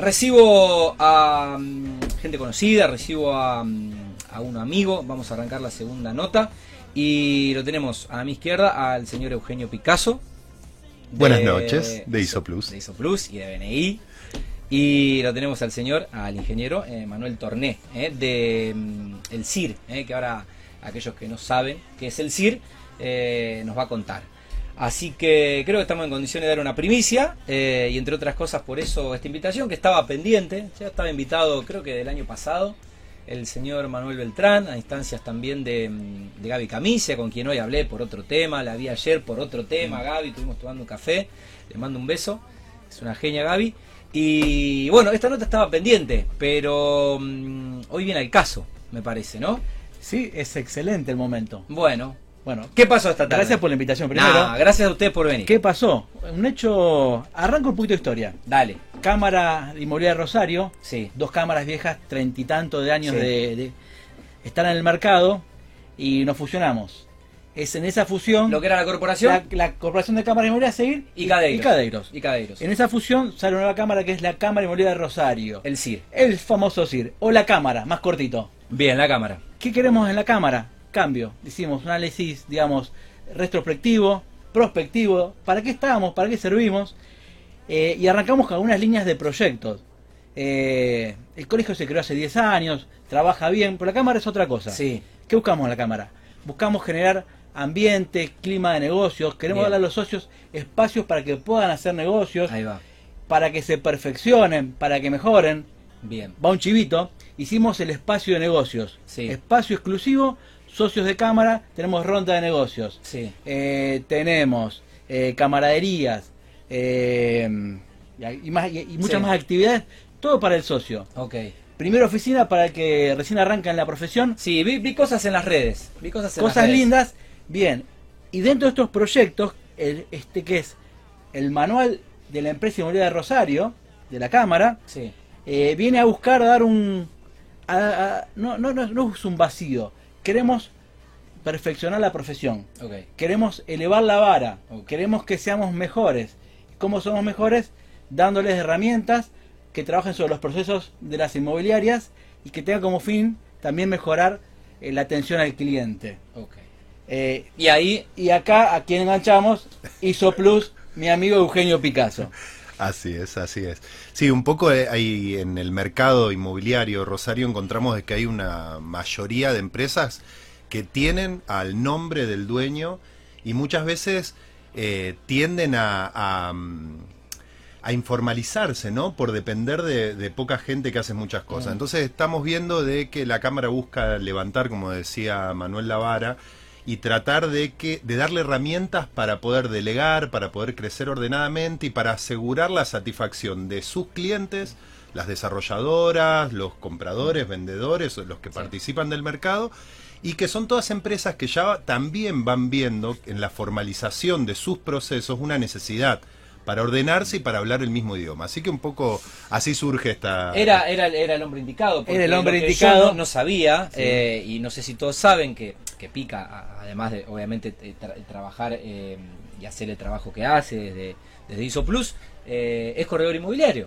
Recibo a mm, gente conocida, recibo a, mm, a un amigo, vamos a arrancar la segunda nota y lo tenemos a mi izquierda al señor Eugenio Picasso. Buenas noches, de ISOPLUS. De ISOPLUS y de BNI. Y lo tenemos al señor, al ingeniero eh, Manuel Torné, eh, de mm, el CIR, eh, que ahora aquellos que no saben qué es el CIR, nos va a contar. Así que creo que estamos en condiciones de dar una primicia eh, y entre otras cosas por eso esta invitación que estaba pendiente, ya estaba invitado creo que del año pasado el señor Manuel Beltrán, a instancias también de, mm, de Gaby Camicia, con quien hoy hablé por otro tema, la vi ayer por otro tema, Gaby, estuvimos tomando un café, le mando un beso, es una genia Gaby. Y bueno, esta nota estaba pendiente, pero mm, hoy viene el caso, me parece, ¿no? Sí, es excelente el momento. Bueno, Bueno, ¿qué pasó esta tarde? gracias por la invitación primero. Nah, gracias a ustedes por venir. ¿Qué pasó? Un hecho. Arranco un poquito de historia. Dale, Cámara de Inmobiliaria Rosario, sí. dos cámaras viejas, treinta y tanto de años Sí. de, de- están en el mercado y nos fusionamos. Es en esa fusión Lo que era la corporación la, la Corporación de Cámaras de Inmobiliaria Seguir y Cadeiros. Y Cadeiros. Y Cadeiros. En esa fusión sale una nueva cámara que es la Cámara Inmobiliaria de Rosario. El CIR. El famoso CIR, o la cámara, más cortito. Bien, la cámara. ¿Qué queremos en la cámara? Cambio. Hicimos un análisis, digamos, retrospectivo, prospectivo. ¿Para qué estábamos? ¿Para qué servimos? Eh, y arrancamos con algunas líneas de proyectos. Eh, el colegio se creó hace 10 años, trabaja bien, pero la cámara es otra cosa. Sí. ¿Qué buscamos en la cámara? Buscamos generar ambiente, clima de negocios, queremos Bien. darle a los socios espacios para que puedan hacer negocios, Ahí va. para que se perfeccionen, para que mejoren Bien. va un chivito, hicimos el espacio de negocios. Sí. Espacio exclusivo, socios de cámara, tenemos ronda de negocios. Sí. Eh, tenemos eh, camaraderías eh, y, más, y, y muchas Sí. más actividades, todo para el socio. Ok. Primera oficina para el que recién arranca en la profesión, Sí, vi, vi cosas en las redes. Vi cosas en las cosas redes. lindas. Bien, y dentro de estos proyectos, el, este que es el manual de la empresa inmobiliaria de Rosario, de la cámara, Sí. eh, viene a buscar dar un... a- a- no, no, no, no es un vacío. Queremos perfeccionar la profesión. Queremos elevar la vara. Queremos que seamos mejores. ¿Cómo somos mejores? Dándoles herramientas que trabajen sobre los procesos de las inmobiliarias y que tengan como fin también mejorar eh, la atención al cliente. Eh, Y ahí, y acá a quien enganchamos, hizo plus mi amigo Eugenio Picasso. Así es, así es. Sí, un poco eh, ahí en el mercado inmobiliario Rosario encontramos de que hay una mayoría de empresas que tienen al nombre del dueño y muchas veces eh, tienden a, a, mm, a informalizarse, ¿no? Por depender de, de poca gente que hace muchas cosas. Entonces estamos viendo de que la Cámara busca levantar, como decía Manuel Lavara, y tratar de que de darle herramientas para poder delegar, para poder crecer ordenadamente y para asegurar la satisfacción de sus clientes, las desarrolladoras, los compradores, vendedores, los que participan del mercado y que son todas empresas que ya también van viendo en la formalización de sus procesos una necesidad para ordenarse y para hablar el mismo idioma. Así que un poco así surge esta era, era, era el hombre indicado. porque Era el hombre indicado. Yo no, no sabía, eh, y no sé si todos saben que, que Pica, además de obviamente eh, tra- trabajar eh, y hacer el trabajo que hace desde, desde ISO Plus, eh, es corredor inmobiliario.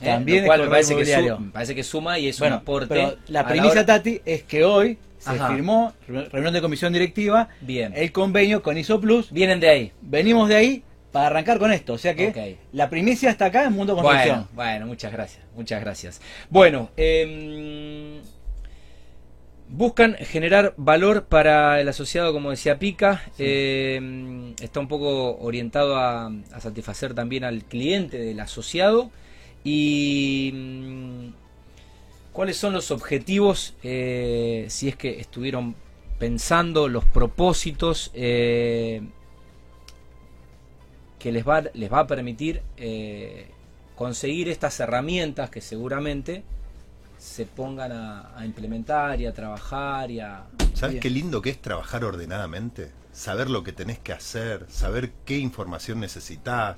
¿eh? También Lo cual es me corredor parece, que su- inmobiliario. me parece que suma y es Bueno, un aporte. pero la a primicia, hora- Tati, es que hoy se Ajá. firmó, re- reunión de comisión directiva, Bien. el convenio con ISOPlus. Vienen de ahí. Venimos de ahí para arrancar con esto. O sea que la primicia está acá en Mundo Construcción. bueno, muchas gracias, muchas gracias. Bueno, em, buscan generar valor para el asociado, como decía Pica, em, está un poco orientado a, a satisfacer también al cliente del asociado y mm, cuáles son los objetivos, eh, si es que estuvieron pensando los propósitos eh, que les va, les va a permitir eh, conseguir estas herramientas que seguramente se pongan a, a implementar y a trabajar y a... ¿Sabes qué lindo que es trabajar ordenadamente? Saber lo que tenés que hacer, saber qué información necesitas.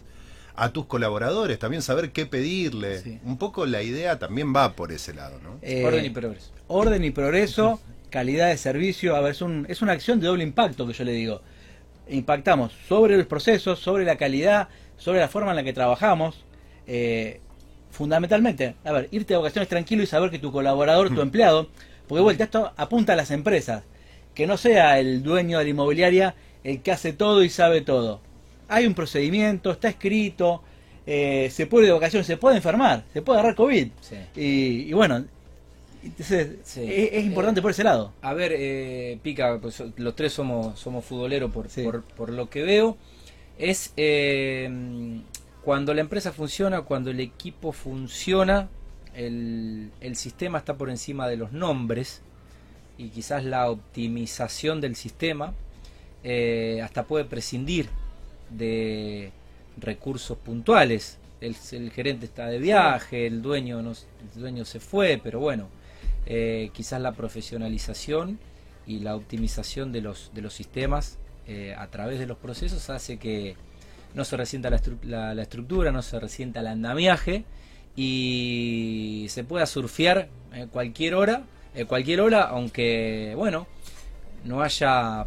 A tus colaboradores también saber qué pedirle. Sí. Un poco la idea también va por ese lado, ¿no? Eh, orden y progreso. orden y progreso, calidad de servicio. A ver, es, un- es una acción de doble impacto que yo le digo. Impactamos sobre los procesos, sobre la calidad, sobre la forma en la que trabajamos. eh, fundamentalmente, a ver, irte de vacaciones tranquilo y saber que tu colaborador, tu empleado, porque vuelta, esto apunta a las empresas, que no sea el dueño de la inmobiliaria el que hace todo y sabe todo. Hay un procedimiento, está escrito, eh, se puede ir de vacaciones, se puede enfermar, se puede agarrar COVID. Sí. Y, y bueno, entonces, Sí. es, es importante Eh, por ese lado. A ver, eh, Pica, pues los tres somos, somos futboleros por, Sí. por, por lo que veo. Es eh, cuando la empresa funciona, cuando el equipo funciona, el, el sistema está por encima de los nombres y quizás la optimización del sistema eh, hasta puede prescindir de recursos puntuales. El, el gerente está de viaje, el dueño, no, el dueño se fue, pero bueno, eh, quizás la profesionalización y la optimización de los, de los sistemas eh, a través de los procesos hace que no se resienta la, estru- la- la estructura, no se resienta el andamiaje y se pueda surfear eh, cualquier hora, eh, cualquier hora, aunque bueno, no haya,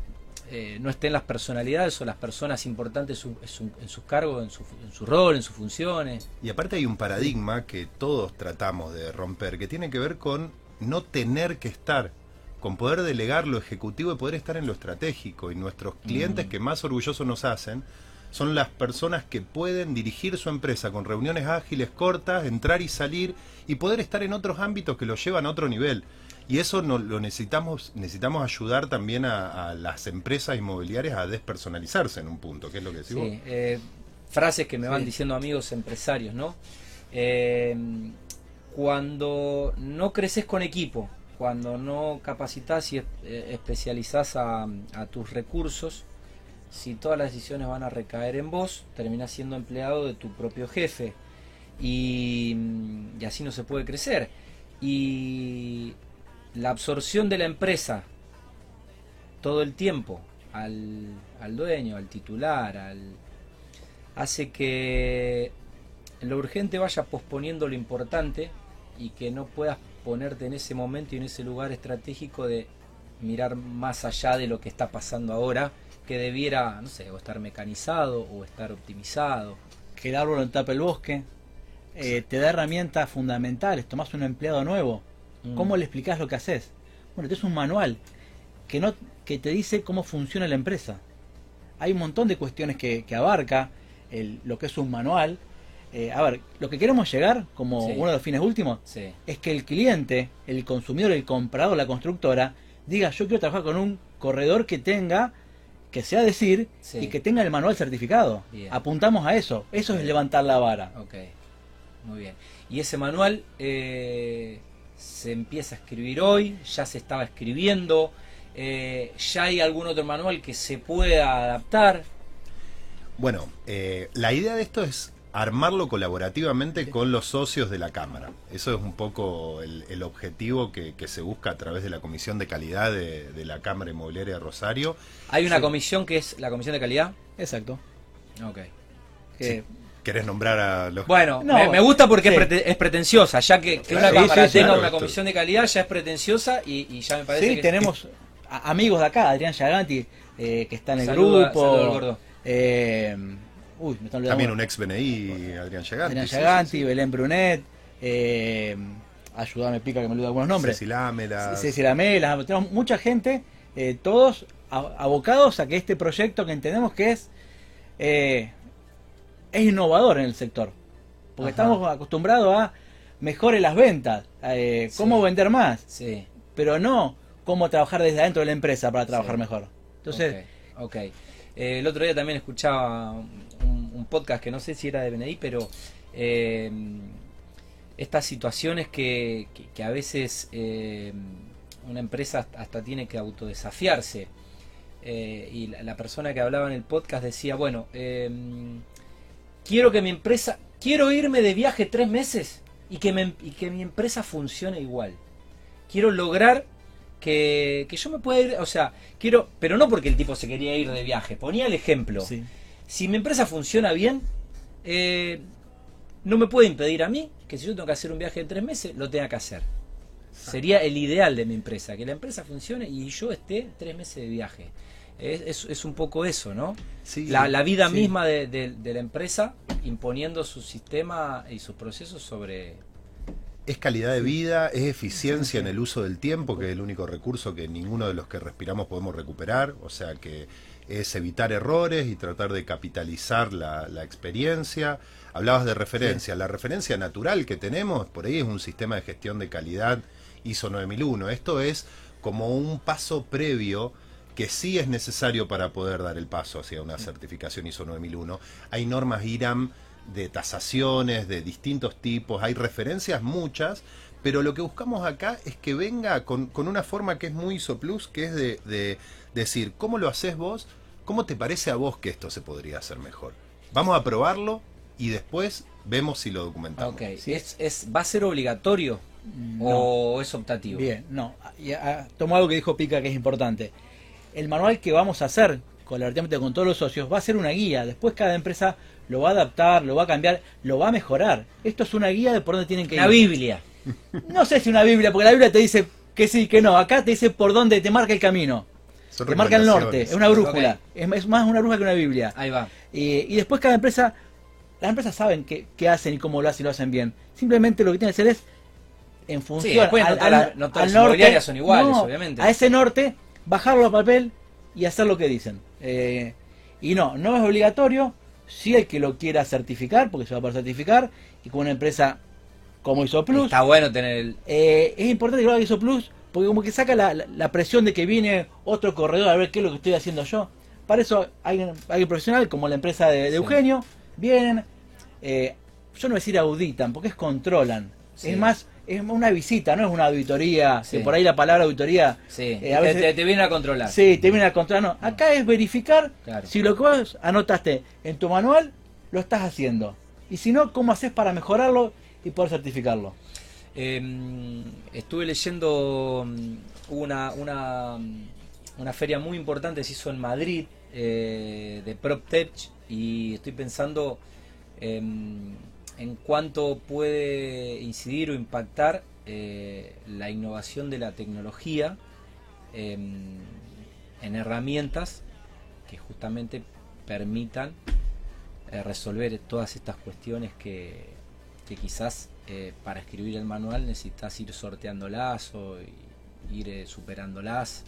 eh, no estén las personalidades o las personas importantes su- su- en sus cargos, en su, en su rol, en sus funciones. Y aparte hay un paradigma que todos tratamos de romper, que tiene que ver con no tener que estar, con poder delegar lo ejecutivo y poder estar en lo estratégico. Y nuestros clientes Mm. que más orgullosos nos hacen son las personas que pueden dirigir su empresa con reuniones ágiles, cortas, entrar y salir y poder estar en otros ámbitos que lo llevan a otro nivel. Y eso no, lo necesitamos, necesitamos ayudar también a, a las empresas inmobiliarias a despersonalizarse en un punto, que es lo que decís vos. Sí, eh, frases que me van Sí. diciendo amigos empresarios, ¿no? Eh, cuando no creces con equipo, cuando no capacitas y eh, especializás a, tus recursos, si todas las decisiones van a recaer en vos, terminás siendo empleado de tu propio jefe y, mm, y así no se puede crecer. Y la absorción de la empresa todo el tiempo al, al dueño, al titular, al, hace que lo urgente vaya posponiendo lo importante y que no puedas ponerte en ese momento y en ese lugar estratégico de mirar más allá de lo que está pasando ahora, que debiera, no sé, o estar mecanizado o estar optimizado. Que el árbol no tapa el bosque. eh, te da herramientas fundamentales. Tomás un empleado nuevo. Mm. ¿Cómo le explicás lo que haces? Bueno, es un manual que, no, que te dice cómo funciona la empresa. Hay un montón de cuestiones que, que abarca el- lo que es un manual. Eh, a ver, lo que queremos llegar, como Sí. uno de los fines últimos, Sí, es que el cliente, el consumidor, el comprador, la constructora, diga yo quiero trabajar con un corredor que tenga, que sea decir, Sí. y que tenga el manual certificado. Bien. Apuntamos a eso. Eso es levantar la vara. ok, muy bien. Y ese manual eh, se empieza a escribir hoy, ya se estaba escribiendo, eh, ya hay algún otro manual que se pueda adaptar. Bueno, eh, la idea de esto es armarlo colaborativamente con los socios de la Cámara. Eso es un poco el, el objetivo que, que se busca a través de la Comisión de Calidad de, de la Cámara Inmobiliaria de Rosario. Hay una Sí. comisión que es la comisión de calidad. Exacto. Ok. Que- ¿Querés nombrar a los... Bueno, No, me, me gusta porque sí. es, prete- es pretenciosa, ya que, que una cámara tenga claro, una esto- comisión de calidad ya es pretenciosa y, y ya me parece sí, que tenemos amigos de acá, Adrián Yaganti, eh, que está en el Saluda- grupo. gordo. Eh, uy, me están olvidando. También un ex BNI, Adrián Yaganti. Adrián Yaganti, sí, sí. Belén Brunet. Eh, ayúdame, pica que me olvido algunos nombres. Ceci Lámela. Ceci Lamela, tenemos mucha gente, eh, todos abocados a que este proyecto que entendemos que es eh, es innovador en el sector. Porque Ajá. estamos acostumbrados a mejore las ventas, eh, cómo Sí. vender más, Sí. pero no cómo trabajar desde adentro de la empresa para trabajar Sí. mejor. Entonces, Ok, ok. Eh, el otro día también escuchaba podcast que no sé si era de BNI, pero eh, estas situaciones que, a veces eh, una empresa hasta- tiene que autodesafiarse. Eh, y la, persona que hablaba en el podcast decía, bueno, eh, quiero que mi empresa, quiero irme de viaje tres meses y que, me- y que mi empresa funcione igual. Quiero lograr que, que yo me pueda ir, o sea, quiero, pero no porque el tipo se quería ir de viaje, ponía el ejemplo. sí. Si mi empresa funciona bien, eh, no me puede impedir a mí que si yo tengo que hacer un viaje de tres meses, lo tenga que hacer. Sería el ideal de mi empresa, que la empresa funcione y yo esté tres meses de viaje. es, es, es un poco eso, ¿no? Sí, la, la vida sí. misma de, de- de la empresa imponiendo su sistema y sus procesos sobre... Es calidad de vida, es eficiencia en el uso del tiempo, que es el único recurso que ninguno de los que respiramos podemos recuperar, o sea que es evitar errores y tratar de capitalizar la, la experiencia. Hablabas de referencia, la referencia natural que tenemos por ahí es un sistema de gestión de calidad ISO 9001. Esto es como un paso previo que sí es necesario para poder dar el paso hacia una certificación ISO 9001. Hay normas IRAM de tasaciones de distintos tipos, hay referencias muchas, pero lo que buscamos acá es que venga con, con una forma que es muy ISO Plus, que es de, de decir, ¿cómo lo haces vos? ¿Cómo te parece a vos que esto se podría hacer mejor? Vamos a probarlo y después vemos si lo documentamos. Ok, Sí. ¿Es, es, ¿va a ser obligatorio o es optativo? Bien, no. Y, ah, tomo algo que dijo Pica que es importante. El manual que vamos a hacer colaborativamente con todos los socios va a ser una guía. Después cada empresa lo va a adaptar, lo va a cambiar, lo va a mejorar. Esto es una guía de por dónde tienen que Una ir. Biblia. No sé si una Biblia, porque la Biblia te dice que sí, que no. Acá te dice por dónde te marca el camino. Son Te marca el norte. Es una brújula. Es, más una brújula que una Biblia. Ahí va. Eh, y después cada empresa, las empresas saben qué, qué hacen y cómo lo hacen y lo hacen bien. Simplemente lo que tienen que hacer es en función después no todas las- no todas las inmobiliarias son iguales, obviamente. A ese norte, bajarlo a papel y hacer lo que dicen. Eh, y no, no es obligatorio. Si el que lo quiera certificar, porque se va a poder certificar, y con una empresa como ISO Plus, Está bueno tener el... eh, es importante que lo haga ISO Plus porque como que saca la, la- la presión de que viene otro corredor a ver qué es lo que estoy haciendo yo. Para eso hay un, hay un profesional como la empresa de, de Sí. Eugenio, vienen, eh, yo no voy a decir auditan, porque es controlan. Sí. Es más, es una visita, no es una auditoría, Sí. que por ahí la palabra auditoría, Sí, Eh, a te, veces- te- te vienen a controlar. sí, te viene a controlar. No, acá es verificar Claro. si lo que vos anotaste en tu manual lo estás haciendo. Y si no, cómo haces para mejorarlo y poder certificarlo. Eh, estuve leyendo mm, una, una, una feria muy importante se hizo en Madrid eh, de PropTech y estoy pensando em, en cuánto puede incidir o impactar eh, la innovación de la tecnología em, en herramientas que justamente permitan eh, resolver todas estas cuestiones que, quizás eh, para escribir el manual necesitas ir sorteándolas o ir superándolas.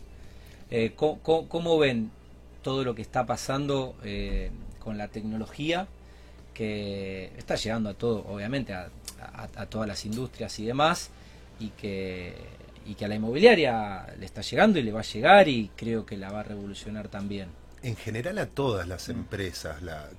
¿cómo, ven todo lo que está pasando con la tecnología que está llegando a todo, obviamente, a, a- a todas las industrias y demás, y que, y que a la inmobiliaria le está llegando y le va a llegar y creo que la va a revolucionar también. En general a todas las empresas, la,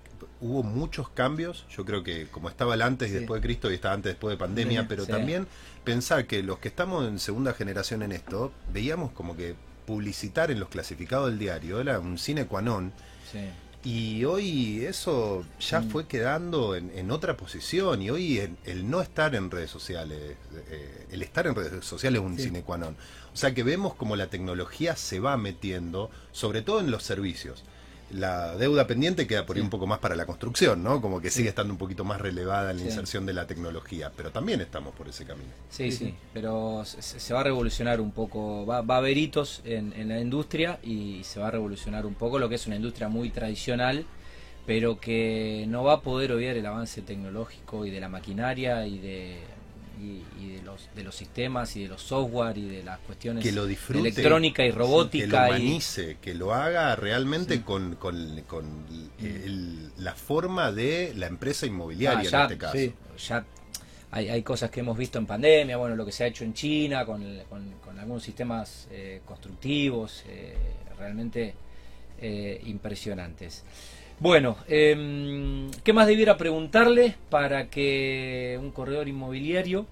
hubo muchos cambios, yo creo que como estaba el antes y Sí. después de Cristo y está antes después de pandemia, pero sí. también pensar que los que estamos en segunda generación en esto, veíamos como que publicitar en los clasificados del diario era un non, Sí. Y hoy eso ya Mm. fue quedando en, en otra posición y hoy el, el no estar en redes sociales, eh, el estar en redes sociales es un Sí. sine qua non. O sea que vemos como la tecnología se va metiendo, sobre todo en los servicios. La deuda pendiente queda por ahí Sí. un poco más para la construcción, ¿no? Como que sigue estando un poquito más relevada en la Sí. inserción de la tecnología, pero también estamos por ese camino. Sí, Sí, sí, sí. pero se, se va a revolucionar un poco, va, va a haber hitos en, en la industria y se va a revolucionar un poco lo que es una industria muy tradicional, pero que no va a poder obviar el avance tecnológico y de la maquinaria y de, y, y de, los, de los sistemas y de los software y de las cuestiones que lo disfrute. electrónica y que robótica lo y, humanice, que lo haga realmente Sí. con, con- con el- la forma de la empresa inmobiliaria Ah, en ya, este caso. sí. ya hay, hay cosas que hemos visto en pandemia, bueno, lo que se ha hecho en China con- con algunos sistemas eh, constructivos, eh, realmente eh, impresionantes. Bueno, em, ¿qué más debiera preguntarle para que un corredor inmobiliario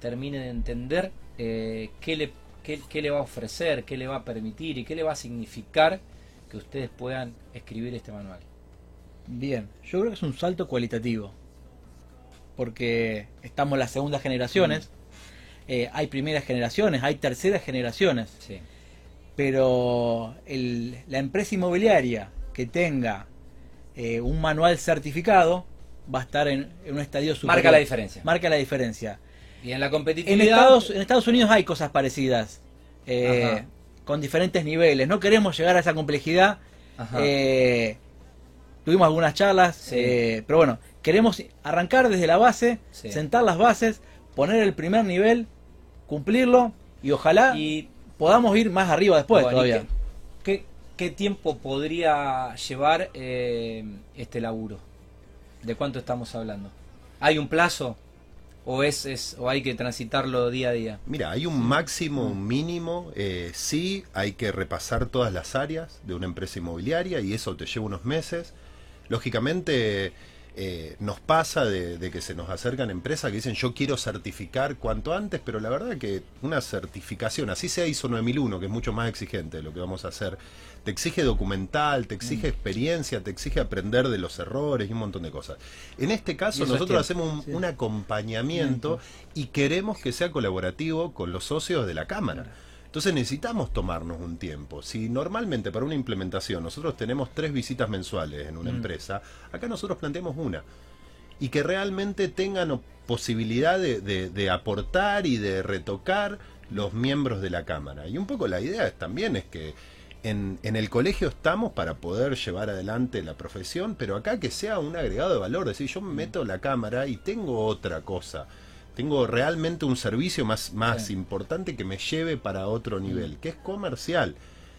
termine de entender eh, qué, le, qué, qué le va a ofrecer, qué le va a permitir y qué le va a significar que ustedes puedan escribir este manual? Bien, yo creo que es un salto cualitativo. Porque estamos en las segundas generaciones, eh, hay primeras generaciones, hay terceras generaciones. Sí. Pero el- la empresa inmobiliaria que tenga eh, un manual certificado va a estar en, en un estadio superior. Marca la diferencia. Marca la diferencia. Y en la En competitividad. Estados, en Estados Unidos hay cosas parecidas. Eh, con diferentes niveles. No queremos llegar a esa complejidad. Eh, tuvimos algunas charlas, Sí. eh, pero bueno, queremos arrancar desde la base, Sí. sentar las bases, poner el primer nivel, cumplirlo y ojalá y podamos ir más arriba después Bueno, ¿y todavía. ¿Qué, tiempo podría llevar eh, este laburo? ¿De cuánto estamos hablando? ¿Hay un plazo? ¿O, es, es, ¿O hay que transitarlo día a día? Mira, hay un máximo, un mínimo. eh, sí, hay que repasar todas las áreas de una empresa inmobiliaria y eso te lleva unos meses. Lógicamente, eh, nos pasa de, de que se nos acercan empresas que dicen yo quiero certificar cuanto antes, pero la verdad que una certificación, así sea ISO 9001, que es mucho más exigente de lo que vamos a hacer, te exige documental, te exige experiencia, te exige aprender de los errores y un montón de cosas. En este caso, nosotros tiempo, hacemos un, sí. un acompañamiento y queremos que sea colaborativo con los socios de la Cámara. Entonces necesitamos tomarnos un tiempo. Si normalmente para una implementación nosotros tenemos tres visitas mensuales en una Mm. empresa, acá nosotros planteamos una. Y que realmente tengan posibilidad de, de- de aportar y de retocar los miembros de la Cámara. Y un poco la idea es, también es que en, en el colegio estamos para poder llevar adelante la profesión, pero acá que sea un agregado de valor, decir, yo me meto la cámara y tengo otra cosa. Tengo realmente un servicio más, más Sí. importante que me lleve para otro nivel, que es comercial.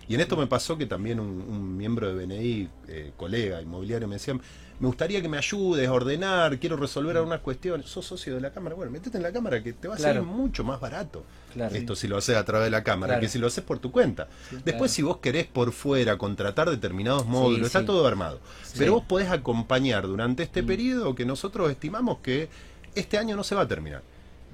Y en esto me pasó que también un, un miembro de BNI, eh, colega inmobiliario, me decía, me gustaría que me ayudes a ordenar, quiero resolver algunas cuestiones. Sos socio de la Cámara, bueno, metete en la Cámara que te va a Claro. salir mucho más barato. Claro. Esto si lo haces a través de la Cámara, Claro. que si lo haces por tu cuenta. Después si vos querés por fuera contratar determinados módulos, está todo armado. Pero vos podés acompañar durante Mm. este periodo que nosotros estimamos que este año no se va a terminar.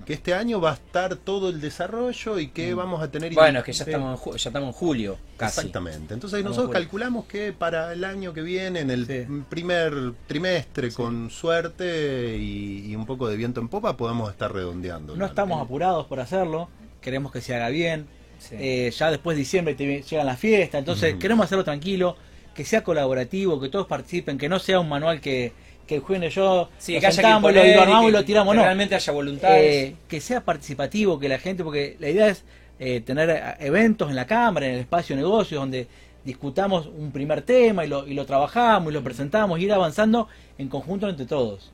Que este año va a estar todo el desarrollo y que vamos a tener... Mm. Bueno, es que ya Sí. estamos, en ya estamos en julio, casi. Exactamente. Entonces Estamos nosotros calculamos que para el año que viene, en el Sí. primer trimestre, con suerte y, y un poco de viento en popa, podamos estar redondeando. No estamos apurados por hacerlo, queremos que se haga bien. Sí. Eh, ya después de diciembre te llegan las fiestas, entonces queremos hacerlo tranquilo, que sea colaborativo, que todos participen, que no sea un manual que, que el jueves yo Sí, que que sentamos, lo, armamos y, que- lo tiramos, que no. realmente haya voluntades. Eh, que sea participativo, que la gente, porque la idea es eh, tener eh, eventos en la cámara, en el espacio de negocios, donde discutamos un primer tema y lo, y lo trabajamos y lo presentamos, y ir avanzando en conjunto entre todos.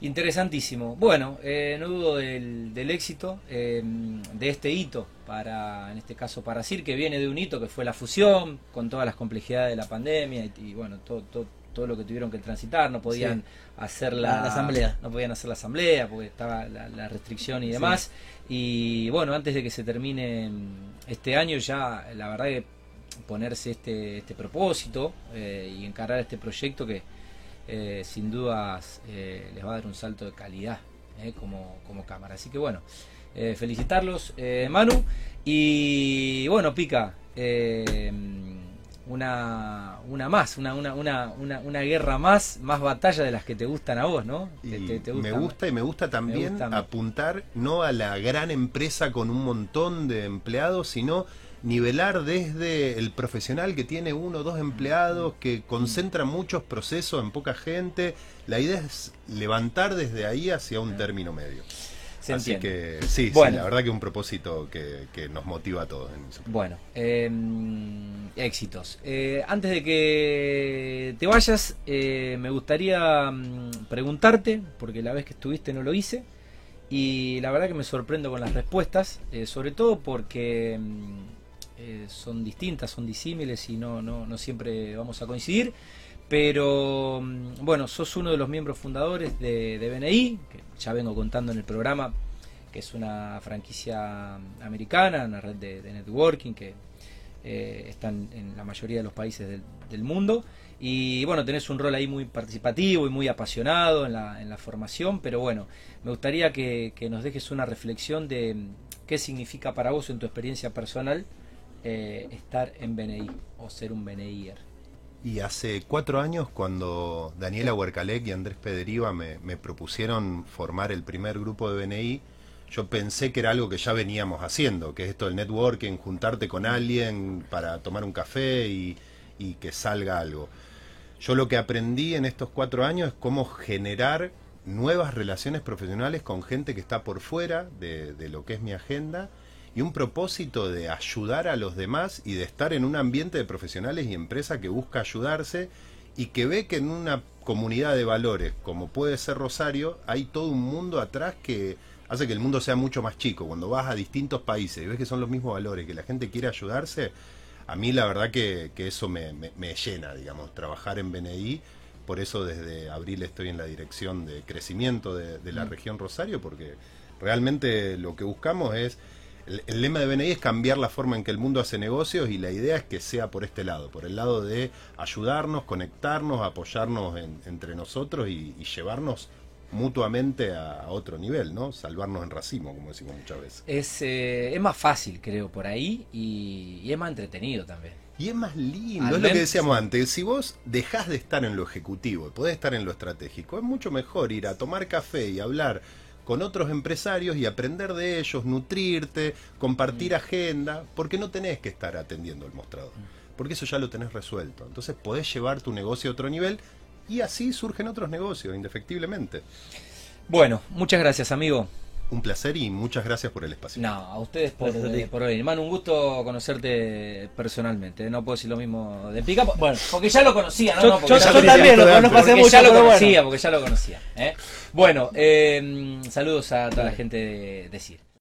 Interesantísimo. Bueno, eh, no dudo del, del éxito eh, de este hito para, en este caso, para CIR, que viene de un hito que fue la fusión, con todas las complejidades de la pandemia y, y, bueno, todo, todo, todo lo que tuvieron que transitar, no podían Sí. hacer La- asamblea. no podían hacer la asamblea porque estaba la, la restricción y demás. Y bueno, antes de que se termine este año ya, la verdad que ponerse este, este propósito eh, y encarar este proyecto que eh, sin dudas eh, les va a dar un salto de calidad como, como cámara. Así que bueno, felicitarlos, Manu. Y bueno, Pica, eh, una, una más, una, una, una, una, guerra más, más batalla de las que te gustan a vos, ¿no? Y Te- te- te me gusta y me gusta también gusta. apuntar no a la gran empresa con un montón de empleados, sino nivelar desde el profesional que tiene uno o dos empleados, que concentra muchos procesos en poca gente. La idea es levantar desde ahí hacia un término medio. Se Así entiende. que sí, Bueno. sí, la verdad que un propósito que, que nos motiva a todos. en ese- Bueno, eh, éxitos. Eh, antes de que te vayas, eh, me gustaría mm, preguntarte, porque la vez que estuviste no lo hice, y la verdad que me sorprendo con las respuestas, eh, sobre todo porque mm, eh, son distintas, son disímiles y no, no, no siempre vamos a coincidir. Pero mm, bueno, sos uno de los miembros fundadores de, de BNI, que ya vengo contando en el programa, que es una franquicia americana, una red de, networking que eh, están en la mayoría de los países del, mundo. Y bueno, tenés un rol ahí muy participativo y muy apasionado en la, en la formación, pero bueno, me gustaría que, que nos dejes una reflexión de mm, qué significa para vos en tu experiencia personal eh, estar en BNI o ser un BNIer. Y hace cuatro años, cuando Daniela Huercalec y Andrés Pederiva me, propusieron formar el primer grupo de BNI, yo pensé que era algo que ya veníamos haciendo, que es esto del networking, juntarte con alguien para tomar un café y, y que salga algo. Yo lo que aprendí en estos cuatro años es cómo generar nuevas relaciones profesionales con gente que está por fuera de, de lo que es mi agenda y un propósito de ayudar a los demás y de estar en un ambiente de profesionales y empresas que busca ayudarse y que ve que en una comunidad de valores como puede ser Rosario hay todo un mundo atrás que hace que el mundo sea mucho más chico. Cuando vas a distintos países y ves que son los mismos valores, que la gente quiere ayudarse, a mí la verdad que, que eso me, me, me llena, digamos, trabajar en BNI por eso desde abril estoy en la dirección de crecimiento de, de la Mm. región Rosario, porque realmente lo que buscamos es, el, el lema de BNI es cambiar la forma en que el mundo hace negocios y la idea es que sea por este lado, por el lado de ayudarnos, conectarnos, apoyarnos en- entre nosotros y, y llevarnos mutuamente a, otro nivel, ¿no? Salvarnos en racimo, como decimos muchas veces. Es, eh, es más fácil, creo, por ahí y, y es más entretenido también. Y es más lindo, Al es lo que decíamos antes, si vos dejás de estar en lo ejecutivo y podés estar en lo estratégico, es mucho mejor ir a tomar café y hablar con otros empresarios y aprender de ellos, nutrirte, compartir agenda, porque no tenés que estar atendiendo el mostrador, porque eso ya lo tenés resuelto. Entonces podés llevar tu negocio a otro nivel y así surgen otros negocios, indefectiblemente. Bueno, muchas gracias, amigo. Un placer y muchas gracias por el espacio. No, a ustedes por, eh, por venir. Manu, un gusto conocerte personalmente. No puedo decir lo mismo de Pica. Bueno, porque ya lo conocía, ¿no? Yo, No, porque yo- ya yo lo conocía. también lo Porque conozco hace Porque mucho, ya lo conocía, bueno. porque ya lo conocía. ¿eh? Bueno, eh, saludos a toda la gente de, de CIR.